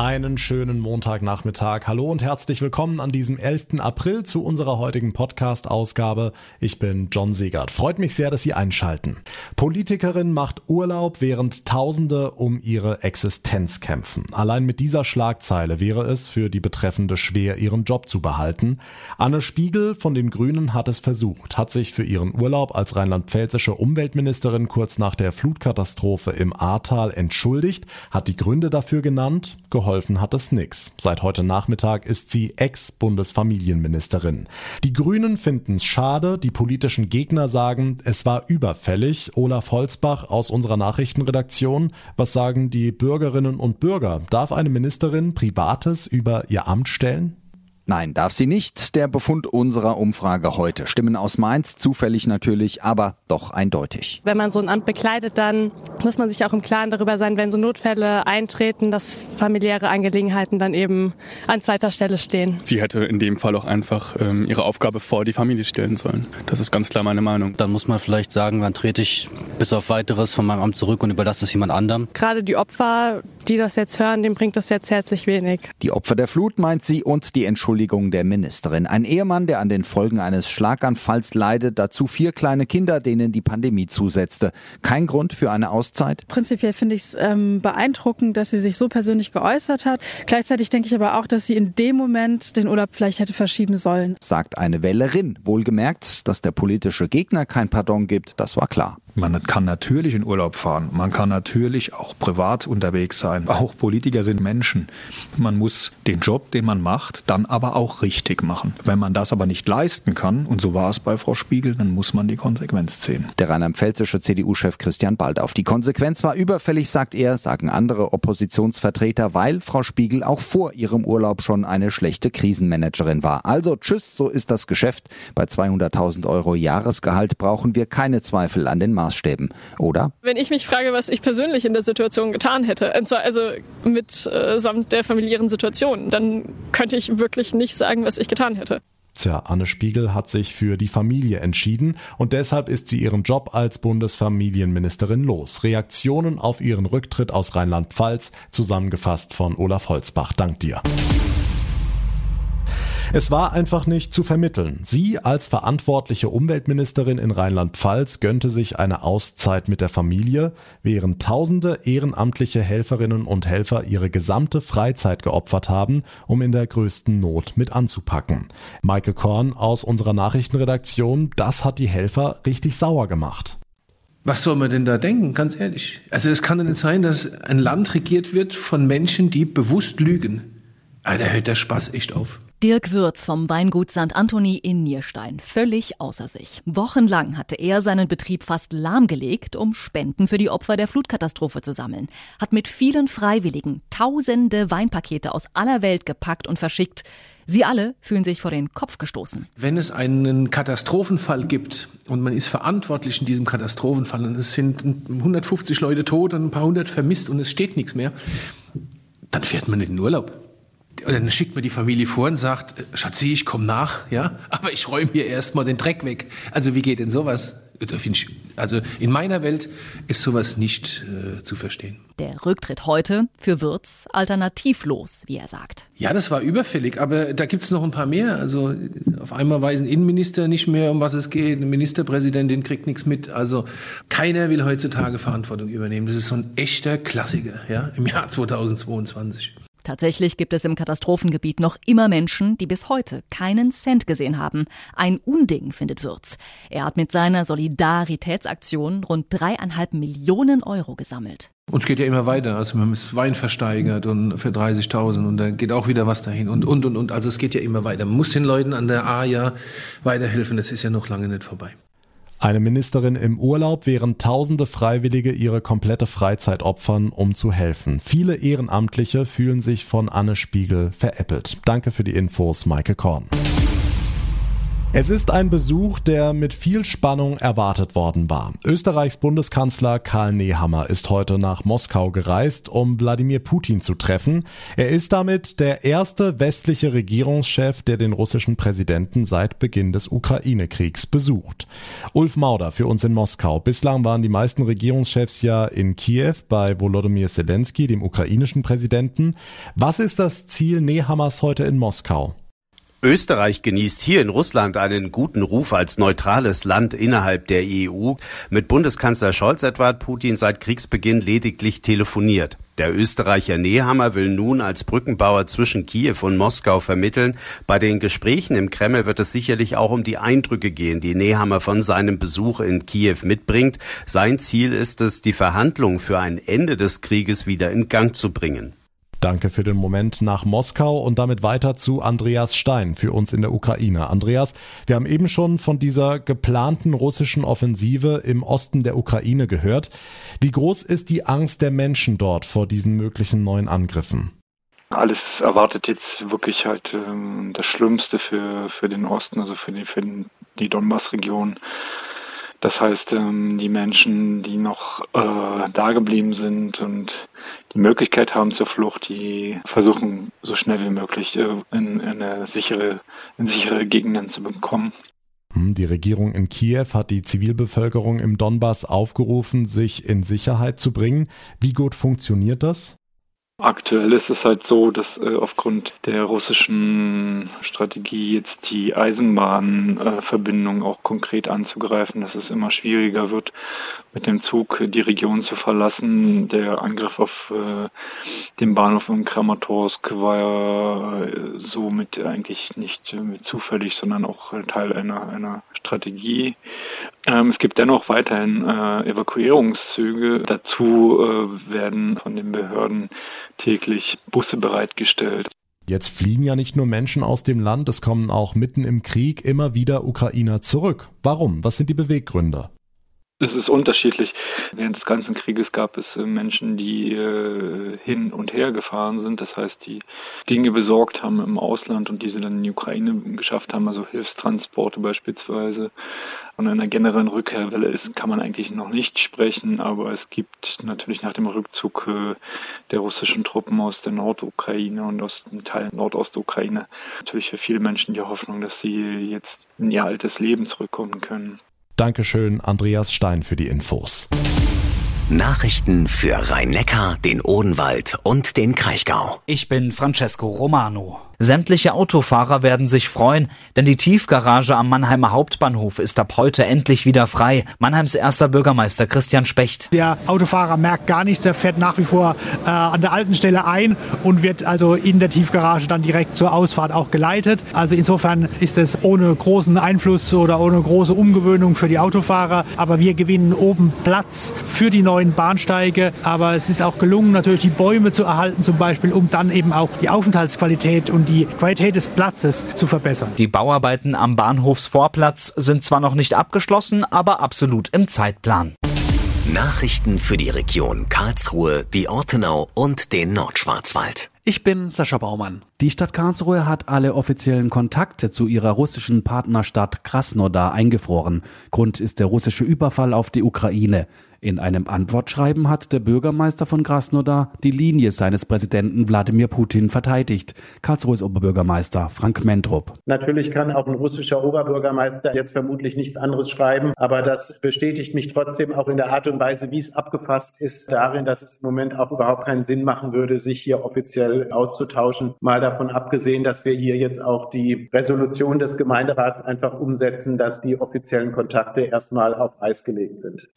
Einen schönen Montagnachmittag. Hallo und herzlich willkommen an diesem 11. April zu unserer heutigen Podcast-Ausgabe. Ich bin John Segert. Freut mich sehr, dass Sie einschalten. Politikerin macht Urlaub, während Tausende um ihre Existenz kämpfen. Allein mit dieser Schlagzeile wäre es für die Betreffende schwer, ihren Job zu behalten. Anne Spiegel von den Grünen hat es versucht, hat sich für ihren Urlaub als rheinland-pfälzische Umweltministerin kurz nach der Flutkatastrophe im Ahrtal entschuldigt, hat die Gründe dafür genannt, geholfen hat es nix. Seit heute Nachmittag ist sie Ex-Bundesfamilienministerin. Die Grünen finden es schade, die politischen Gegner sagen, es war überfällig. Olaf Holzbach aus unserer Nachrichtenredaktion, was sagen die Bürgerinnen und Bürger? Darf eine Ministerin Privates über ihr Amt stellen? Nein, darf sie nicht. Der Befund unserer Umfrage heute. Stimmen aus Mainz, zufällig natürlich, aber doch eindeutig. Wenn man so ein Amt bekleidet, dann muss man sich auch im Klaren darüber sein, wenn so Notfälle eintreten, dass familiäre Angelegenheiten dann eben an zweiter Stelle stehen. Sie hätte in dem Fall auch einfach ähm, ihre Aufgabe vor die Familie stellen sollen. Das ist ganz klar meine Meinung. Dann muss man vielleicht sagen, wann trete ich bis auf weiteres von meinem Amt zurück und überlasse es jemand anderem. Gerade die Opfer, die das jetzt hören, dem bringt das jetzt herzlich wenig. Die Opfer der Flut meint sie und die Entschuldigung Entschuldigung der Ministerin. Ein Ehemann, der an den Folgen eines Schlaganfalls leidet, dazu vier kleine Kinder, denen die Pandemie zusetzte. Kein Grund für eine Auszeit? Prinzipiell finde ich es ähm, beeindruckend, dass sie sich so persönlich geäußert hat. Gleichzeitig denke ich aber auch, dass sie in dem Moment den Urlaub vielleicht hätte verschieben sollen. Sagt eine Wählerin. Wohlgemerkt, dass der politische Gegner kein Pardon gibt, das war klar. Man kann natürlich in Urlaub fahren, man kann natürlich auch privat unterwegs sein. Auch Politiker sind Menschen. Man muss den Job, den man macht, dann aber auch richtig machen. Wenn man das aber nicht leisten kann, und so war es bei Frau Spiegel, dann muss man die Konsequenz ziehen. Der rheinland-pfälzische CDU-Chef Christian Baldauf. Die Konsequenz war überfällig, sagt er, sagen andere Oppositionsvertreter, weil Frau Spiegel auch vor ihrem Urlaub schon eine schlechte Krisenmanagerin war. Also tschüss, so ist das Geschäft. Bei 200.000 Euro Jahresgehalt brauchen wir keine Zweifel an den Maßstäben, oder? Wenn ich mich frage, was ich persönlich in der Situation getan hätte, und zwar also mit äh, samt der familiären Situation, dann könnte ich wirklich nicht sagen, was ich getan hätte. Tja, Anne Spiegel hat sich für die Familie entschieden und deshalb ist sie ihren Job als Bundesfamilienministerin los. Reaktionen auf ihren Rücktritt aus Rheinland-Pfalz, zusammengefasst von Olaf Holzbach. Dank dir. Es war einfach nicht zu vermitteln. Sie als verantwortliche Umweltministerin in Rheinland-Pfalz gönnte sich eine Auszeit mit der Familie, während tausende ehrenamtliche Helferinnen und Helfer ihre gesamte Freizeit geopfert haben, um in der größten Not mit anzupacken. Maike Korn aus unserer Nachrichtenredaktion, das hat die Helfer richtig sauer gemacht. Was soll man denn da denken, ganz ehrlich? Also es kann doch nicht sein, dass ein Land regiert wird von Menschen, die bewusst lügen. Ah, da hört der Spaß echt auf. Dirk Würz vom Weingut St. Anthony in Nierstein, völlig außer sich. Wochenlang hatte er seinen Betrieb fast lahmgelegt, um Spenden für die Opfer der Flutkatastrophe zu sammeln. Hat mit vielen Freiwilligen tausende Weinpakete aus aller Welt gepackt und verschickt. Sie alle fühlen sich vor den Kopf gestoßen. Wenn es einen Katastrophenfall gibt und man ist verantwortlich in diesem Katastrophenfall und es sind 150 Leute tot und ein paar hundert vermisst und es steht nichts mehr, dann fährt man in den Urlaub oder dann schickt man die Familie vor und sagt, Schatzi, ich komme nach, ja, aber ich räume hier erstmal den Dreck weg. Also wie geht denn sowas? Also in meiner Welt ist sowas nicht äh, zu verstehen. Der Rücktritt heute für Würz alternativlos, wie er sagt. Ja, das war überfällig, aber da gibt es noch ein paar mehr. Also auf einmal weiß ein Innenminister nicht mehr, um was es geht, eine Ministerpräsidentin kriegt nichts mit. Also keiner will heutzutage Verantwortung übernehmen. Das ist so ein echter Klassiker ja, im Jahr 2022. Tatsächlich gibt es im Katastrophengebiet noch immer Menschen, die bis heute keinen Cent gesehen haben. Ein Unding, findet Würz. Er hat mit seiner Solidaritätsaktion rund dreieinhalb Millionen Euro gesammelt. Und es geht ja immer weiter. Also haben das Wein versteigert und für 30.000 und da geht auch wieder was dahin und, und, und, und. Also es geht ja immer weiter. Man muss den Leuten an der A ja weiterhelfen. Das ist ja noch lange nicht vorbei. Eine Ministerin im Urlaub, während tausende Freiwillige ihre komplette Freizeit opfern, um zu helfen. Viele Ehrenamtliche fühlen sich von Anne Spiegel veräppelt. Danke für die Infos, Maike Korn. Es ist ein Besuch, der mit viel Spannung erwartet worden war. Österreichs Bundeskanzler Karl Nehammer ist heute nach Moskau gereist, um Wladimir Putin zu treffen. Er ist damit der erste westliche Regierungschef, der den russischen Präsidenten seit Beginn des Ukraine-Kriegs besucht. Ulf Mauder für uns in Moskau. Bislang waren die meisten Regierungschefs ja in Kiew bei Volodymyr Zelensky, dem ukrainischen Präsidenten. Was ist das Ziel Nehammers heute in Moskau? Österreich genießt hier in Russland einen guten Ruf als neutrales Land innerhalb der EU. Mit Bundeskanzler Scholz etwa hat Putin seit Kriegsbeginn lediglich telefoniert. Der Österreicher Nehammer will nun als Brückenbauer zwischen Kiew und Moskau vermitteln. Bei den Gesprächen im Kreml wird es sicherlich auch um die Eindrücke gehen, die Nehammer von seinem Besuch in Kiew mitbringt. Sein Ziel ist es, die Verhandlungen für ein Ende des Krieges wieder in Gang zu bringen. Danke für den Moment nach Moskau und damit weiter zu Andreas Stein für uns in der Ukraine. Andreas, wir haben eben schon von dieser geplanten russischen Offensive im Osten der Ukraine gehört. Wie groß ist die Angst der Menschen dort vor diesen möglichen neuen Angriffen? Alles erwartet jetzt wirklich halt ähm, das Schlimmste für, für den Osten, also für die, für die Donbass-Region. Das heißt, ähm, die Menschen, die noch äh, da geblieben sind und die Möglichkeit haben zur Flucht, die versuchen so schnell wie möglich äh, in, in, sichere, in sichere Gegenden zu bekommen. Hm, die Regierung in Kiew hat die Zivilbevölkerung im Donbass aufgerufen, sich in Sicherheit zu bringen. Wie gut funktioniert das? Aktuell ist es halt so, dass äh, aufgrund der russischen Strategie jetzt die Eisenbahnverbindung auch konkret anzugreifen, dass es immer schwieriger wird, mit dem Zug die Region zu verlassen. Der Angriff auf äh, den Bahnhof in Kramatorsk war äh, somit eigentlich nicht zufällig, sondern auch Teil einer, einer Strategie. Ähm, es gibt dennoch weiterhin äh, Evakuierungszüge. Dazu werden von den Behörden täglich Busse bereitgestellt. Jetzt fliehen ja nicht nur Menschen aus dem Land, es kommen auch mitten im Krieg immer wieder Ukrainer zurück. Warum? Was sind die Beweggründe? Es ist unterschiedlich. Während des ganzen Krieges gab es äh, Menschen, die äh, hin und her gefahren sind, das heißt, die Dinge besorgt haben im Ausland und diese dann in die Ukraine geschafft haben, also Hilfstransporte beispielsweise. Von einer generellen Rückkehrwelle ist, kann man eigentlich noch nicht sprechen, aber es gibt natürlich nach dem Rückzug äh, der russischen Truppen aus der Nordukraine und aus dem Teil Nordostukraine natürlich für viele Menschen die Hoffnung, dass sie jetzt in ihr altes Leben zurückkommen können. Dankeschön, Andreas Stein, für die Infos. Nachrichten für Rhein-Neckar, den Odenwald und den Kraichgau. Ich bin Francesco Romano. Sämtliche Autofahrer werden sich freuen, denn die Tiefgarage am Mannheimer Hauptbahnhof ist ab heute endlich wieder frei. Mannheims erster Bürgermeister Christian Specht. Der Autofahrer merkt gar nichts, er fährt nach wie vor äh, an der alten Stelle ein und wird also in der Tiefgarage dann direkt zur Ausfahrt auch geleitet. Also insofern ist es ohne großen Einfluss oder ohne große Umgewöhnung für die Autofahrer. Aber wir gewinnen oben Platz für die neuen Bahnsteige. Aber es ist auch gelungen, natürlich die Bäume zu erhalten zum Beispiel, um dann eben auch die Aufenthaltsqualität und die Qualität des Platzes zu verbessern. Die Bauarbeiten am Bahnhofsvorplatz sind zwar noch nicht abgeschlossen, aber absolut im Zeitplan. Nachrichten für die Region Karlsruhe, die Ortenau und den Nordschwarzwald. Ich bin Sascha Baumann. Die Stadt Karlsruhe hat alle offiziellen Kontakte zu ihrer russischen Partnerstadt Krasnodar eingefroren. Grund ist der russische Überfall auf die Ukraine. In einem Antwortschreiben hat der Bürgermeister von Krasnodar die Linie seines Präsidenten Wladimir Putin verteidigt. Karlsruhes Oberbürgermeister Frank Mentrup. Natürlich kann auch ein russischer Oberbürgermeister jetzt vermutlich nichts anderes schreiben, aber das bestätigt mich trotzdem auch in der Art und Weise, wie es abgefasst ist, darin, dass es im Moment auch überhaupt keinen Sinn machen würde, sich hier offiziell auszutauschen. Mal davon abgesehen, dass wir hier jetzt auch die Resolution des Gemeinderats einfach umsetzen, dass die offiziellen Kontakte erstmal auf Eis gelegt sind.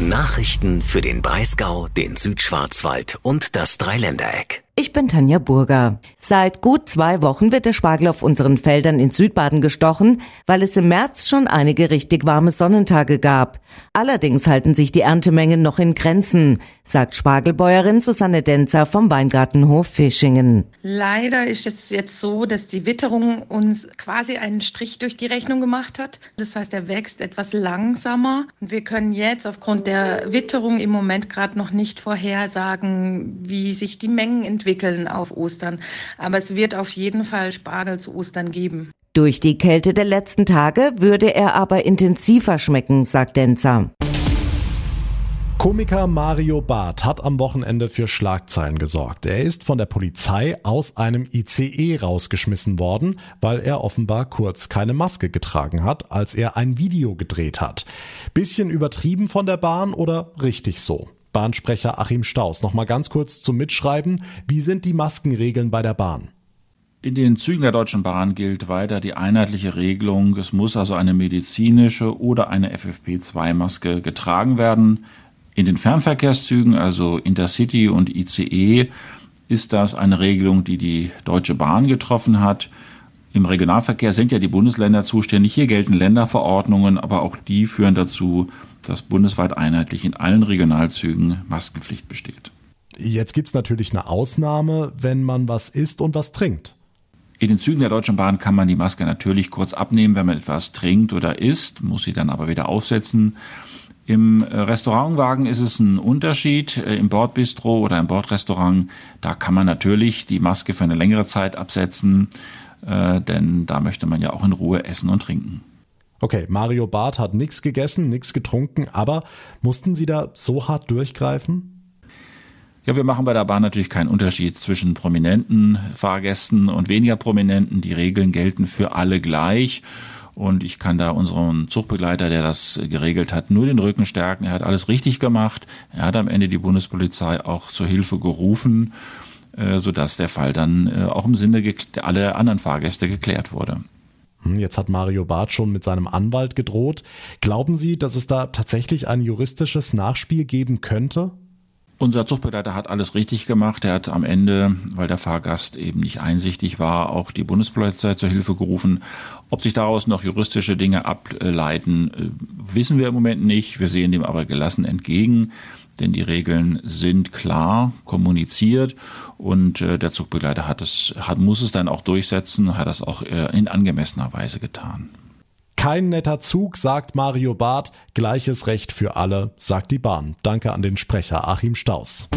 Nachrichten für den Breisgau, den Südschwarzwald und das Dreiländereck. Ich bin Tanja Burger. Seit gut zwei Wochen wird der Spargel auf unseren Feldern in Südbaden gestochen, weil es im März schon einige richtig warme Sonnentage gab. Allerdings halten sich die Erntemengen noch in Grenzen, sagt Spargelbäuerin Susanne Denzer vom Weingartenhof Fischingen. Leider ist es jetzt so, dass die Witterung uns quasi einen Strich durch die Rechnung gemacht hat. Das heißt, er wächst etwas langsamer und wir können jetzt aufgrund der Witterung im Moment gerade noch nicht vorhersagen, wie sich die Mengen entwickeln entwickeln auf Ostern. Aber es wird auf jeden Fall Spargel zu Ostern geben. Durch die Kälte der letzten Tage würde er aber intensiver schmecken, sagt Denzer. Komiker Mario Barth hat am Wochenende für Schlagzeilen gesorgt. Er ist von der Polizei aus einem ICE rausgeschmissen worden, weil er offenbar kurz keine Maske getragen hat, als er ein Video gedreht hat. Bisschen übertrieben von der Bahn oder richtig so? Bahnsprecher Achim Staus, nochmal ganz kurz zum Mitschreiben. Wie sind die Maskenregeln bei der Bahn? In den Zügen der Deutschen Bahn gilt weiter die einheitliche Regelung. Es muss also eine medizinische oder eine FFP2-Maske getragen werden. In den Fernverkehrszügen, also Intercity und ICE, ist das eine Regelung, die die Deutsche Bahn getroffen hat. Im Regionalverkehr sind ja die Bundesländer zuständig. Hier gelten Länderverordnungen, aber auch die führen dazu, dass bundesweit einheitlich in allen Regionalzügen Maskenpflicht besteht. Jetzt gibt es natürlich eine Ausnahme, wenn man was isst und was trinkt. In den Zügen der Deutschen Bahn kann man die Maske natürlich kurz abnehmen, wenn man etwas trinkt oder isst, muss sie dann aber wieder aufsetzen. Im Restaurantwagen ist es ein Unterschied. Äh, Im Bordbistro oder im Bordrestaurant, da kann man natürlich die Maske für eine längere Zeit absetzen, äh, denn da möchte man ja auch in Ruhe essen und trinken. Okay, Mario Barth hat nichts gegessen, nichts getrunken, aber mussten Sie da so hart durchgreifen? Ja, wir machen bei der Bahn natürlich keinen Unterschied zwischen prominenten Fahrgästen und weniger prominenten. Die Regeln gelten für alle gleich. Und ich kann da unseren Zugbegleiter, der das geregelt hat, nur den Rücken stärken. Er hat alles richtig gemacht. Er hat am Ende die Bundespolizei auch zur Hilfe gerufen, äh, sodass der Fall dann äh, auch im Sinne aller anderen Fahrgäste geklärt wurde. Hm, jetzt hat Mario Barth schon mit seinem Anwalt gedroht. Glauben Sie, dass es da tatsächlich ein juristisches Nachspiel geben könnte? Unser Zuchtbegleiter hat alles richtig gemacht. Er hat am Ende, weil der Fahrgast eben nicht einsichtig war, auch die Bundespolizei zur Hilfe gerufen. Ob sich daraus noch juristische Dinge ableiten, äh, wissen wir im Moment nicht. Wir sehen dem aber gelassen entgegen, denn die Regeln sind klar kommuniziert und äh, der Zugbegleiter hat es, hat, muss es dann auch durchsetzen, hat das auch äh, in angemessener Weise getan. Kein netter Zug, sagt Mario Barth. Gleiches Recht für alle, sagt die Bahn. Danke an den Sprecher Achim Staus.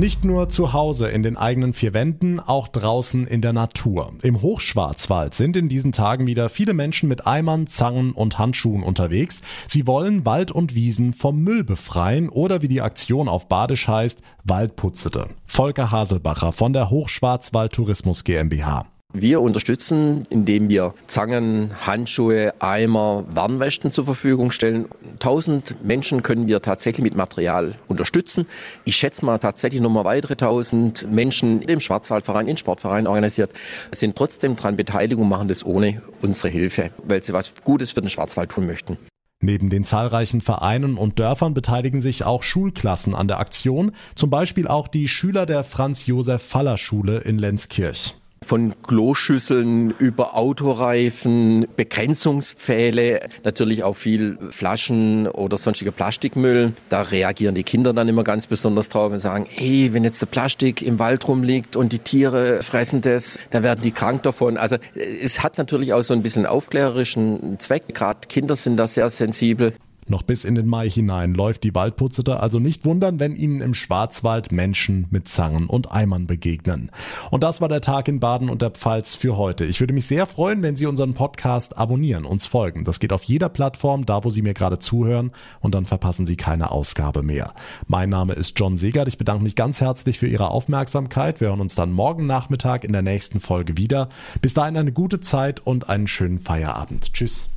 Nicht nur zu Hause in den eigenen vier Wänden, auch draußen in der Natur. Im Hochschwarzwald sind in diesen Tagen wieder viele Menschen mit Eimern, Zangen und Handschuhen unterwegs. Sie wollen Wald und Wiesen vom Müll befreien oder wie die Aktion auf Badisch heißt, Waldputzete. Volker Haselbacher von der Hochschwarzwald Tourismus GmbH. Wir unterstützen, indem wir Zangen, Handschuhe, Eimer, Warnwesten zur Verfügung stellen. 1000 Menschen können wir tatsächlich mit Material unterstützen. Ich schätze mal tatsächlich nochmal weitere 1000 Menschen im Schwarzwaldverein, in Sportvereinen organisiert, sind trotzdem daran beteiligt und machen das ohne unsere Hilfe, weil sie was Gutes für den Schwarzwald tun möchten. Neben den zahlreichen Vereinen und Dörfern beteiligen sich auch Schulklassen an der Aktion, zum Beispiel auch die Schüler der Franz-Josef-Faller-Schule in Lenzkirch. Von Kloschüsseln über Autoreifen, Begrenzungspfähle, natürlich auch viel Flaschen oder sonstiger Plastikmüll. Da reagieren die Kinder dann immer ganz besonders drauf und sagen, hey, wenn jetzt der Plastik im Wald rumliegt und die Tiere fressen das, dann werden die krank davon. Also es hat natürlich auch so ein bisschen aufklärerischen Zweck. Gerade Kinder sind da sehr sensibel. Noch bis in den Mai hinein läuft die Waldputzete, also nicht wundern, wenn Ihnen im Schwarzwald Menschen mit Zangen und Eimern begegnen. Und das war der Tag in Baden und der Pfalz für heute. Ich würde mich sehr freuen, wenn Sie unseren Podcast abonnieren, uns folgen. Das geht auf jeder Plattform, da wo Sie mir gerade zuhören und dann verpassen Sie keine Ausgabe mehr. Mein Name ist John Segert. Ich bedanke mich ganz herzlich für Ihre Aufmerksamkeit. Wir hören uns dann morgen Nachmittag in der nächsten Folge wieder. Bis dahin eine gute Zeit und einen schönen Feierabend. Tschüss.